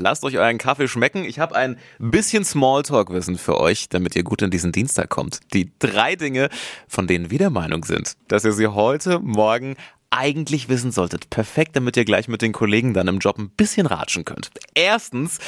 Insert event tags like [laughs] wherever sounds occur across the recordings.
lasst euch euren Kaffee schmecken. Ich habe ein bisschen Smalltalk-Wissen für euch, damit ihr gut in diesen Dienstag kommt. Die drei Dinge, von denen wir der Meinung sind, dass ihr sie heute, morgen eigentlich wissen solltet. Perfekt, damit ihr gleich mit den Kollegen dann im Job ein bisschen ratschen könnt. Erstens,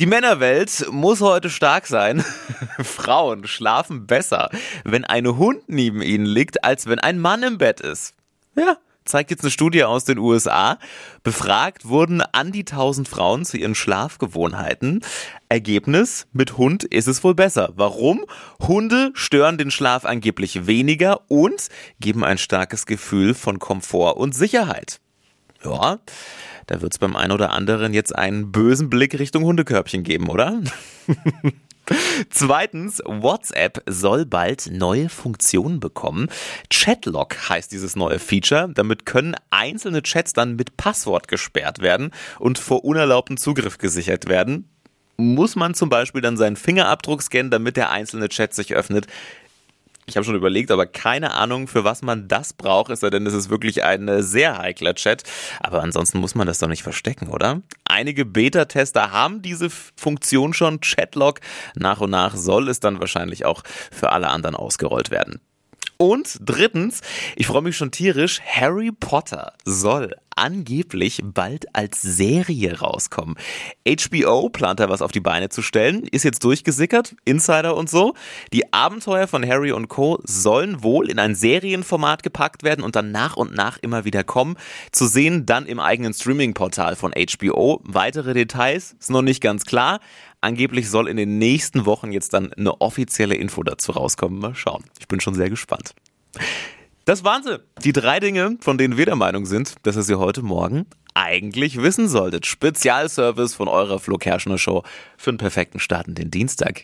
die Männerwelt muss heute stark sein. [laughs] Frauen schlafen besser, wenn ein Hund neben ihnen liegt, als wenn ein Mann im Bett ist. Ja, zeigt jetzt eine Studie aus den USA. Befragt wurden an die 1000 Frauen zu ihren Schlafgewohnheiten. Ergebnis, mit Hund ist es wohl besser. Warum? Hunde stören den Schlaf angeblich weniger und geben ein starkes Gefühl von Komfort und Sicherheit. Ja, da wird es beim einen oder anderen jetzt einen bösen Blick Richtung Hundekörbchen geben, oder? [laughs] Zweitens, WhatsApp soll bald neue Funktionen bekommen. Chatlock heißt dieses neue Feature. Damit können einzelne Chats dann mit Passwort gesperrt werden und vor unerlaubtem Zugriff gesichert werden. Muss man zum Beispiel dann seinen Fingerabdruck scannen, damit der einzelne Chat sich öffnet. Ich habe schon überlegt, aber keine Ahnung, für was man das braucht, es sei denn, es ist wirklich ein äh, sehr heikler Chat. Aber ansonsten muss man das doch nicht verstecken, oder? Einige Beta-Tester haben diese Funktion schon, Chatlog. Nach und nach soll es dann wahrscheinlich auch für alle anderen ausgerollt werden. Und drittens, ich freue mich schon tierisch, Harry Potter soll angeblich bald als Serie rauskommen. HBO plant da was auf die Beine zu stellen, ist jetzt durchgesickert, Insider und so. Die Abenteuer von Harry und Co. sollen wohl in ein Serienformat gepackt werden und dann nach und nach immer wieder kommen. Zu sehen dann im eigenen Streaming-Portal von HBO. Weitere Details ist noch nicht ganz klar. Angeblich soll in den nächsten Wochen jetzt dann eine offizielle Info dazu rauskommen. Mal schauen. Ich bin schon sehr gespannt. Das waren sie. Die drei Dinge, von denen wir der Meinung sind, dass ihr sie heute Morgen eigentlich wissen solltet. Spezialservice von eurer Flo Kerschner Show für einen perfekten Start in den Dienstag.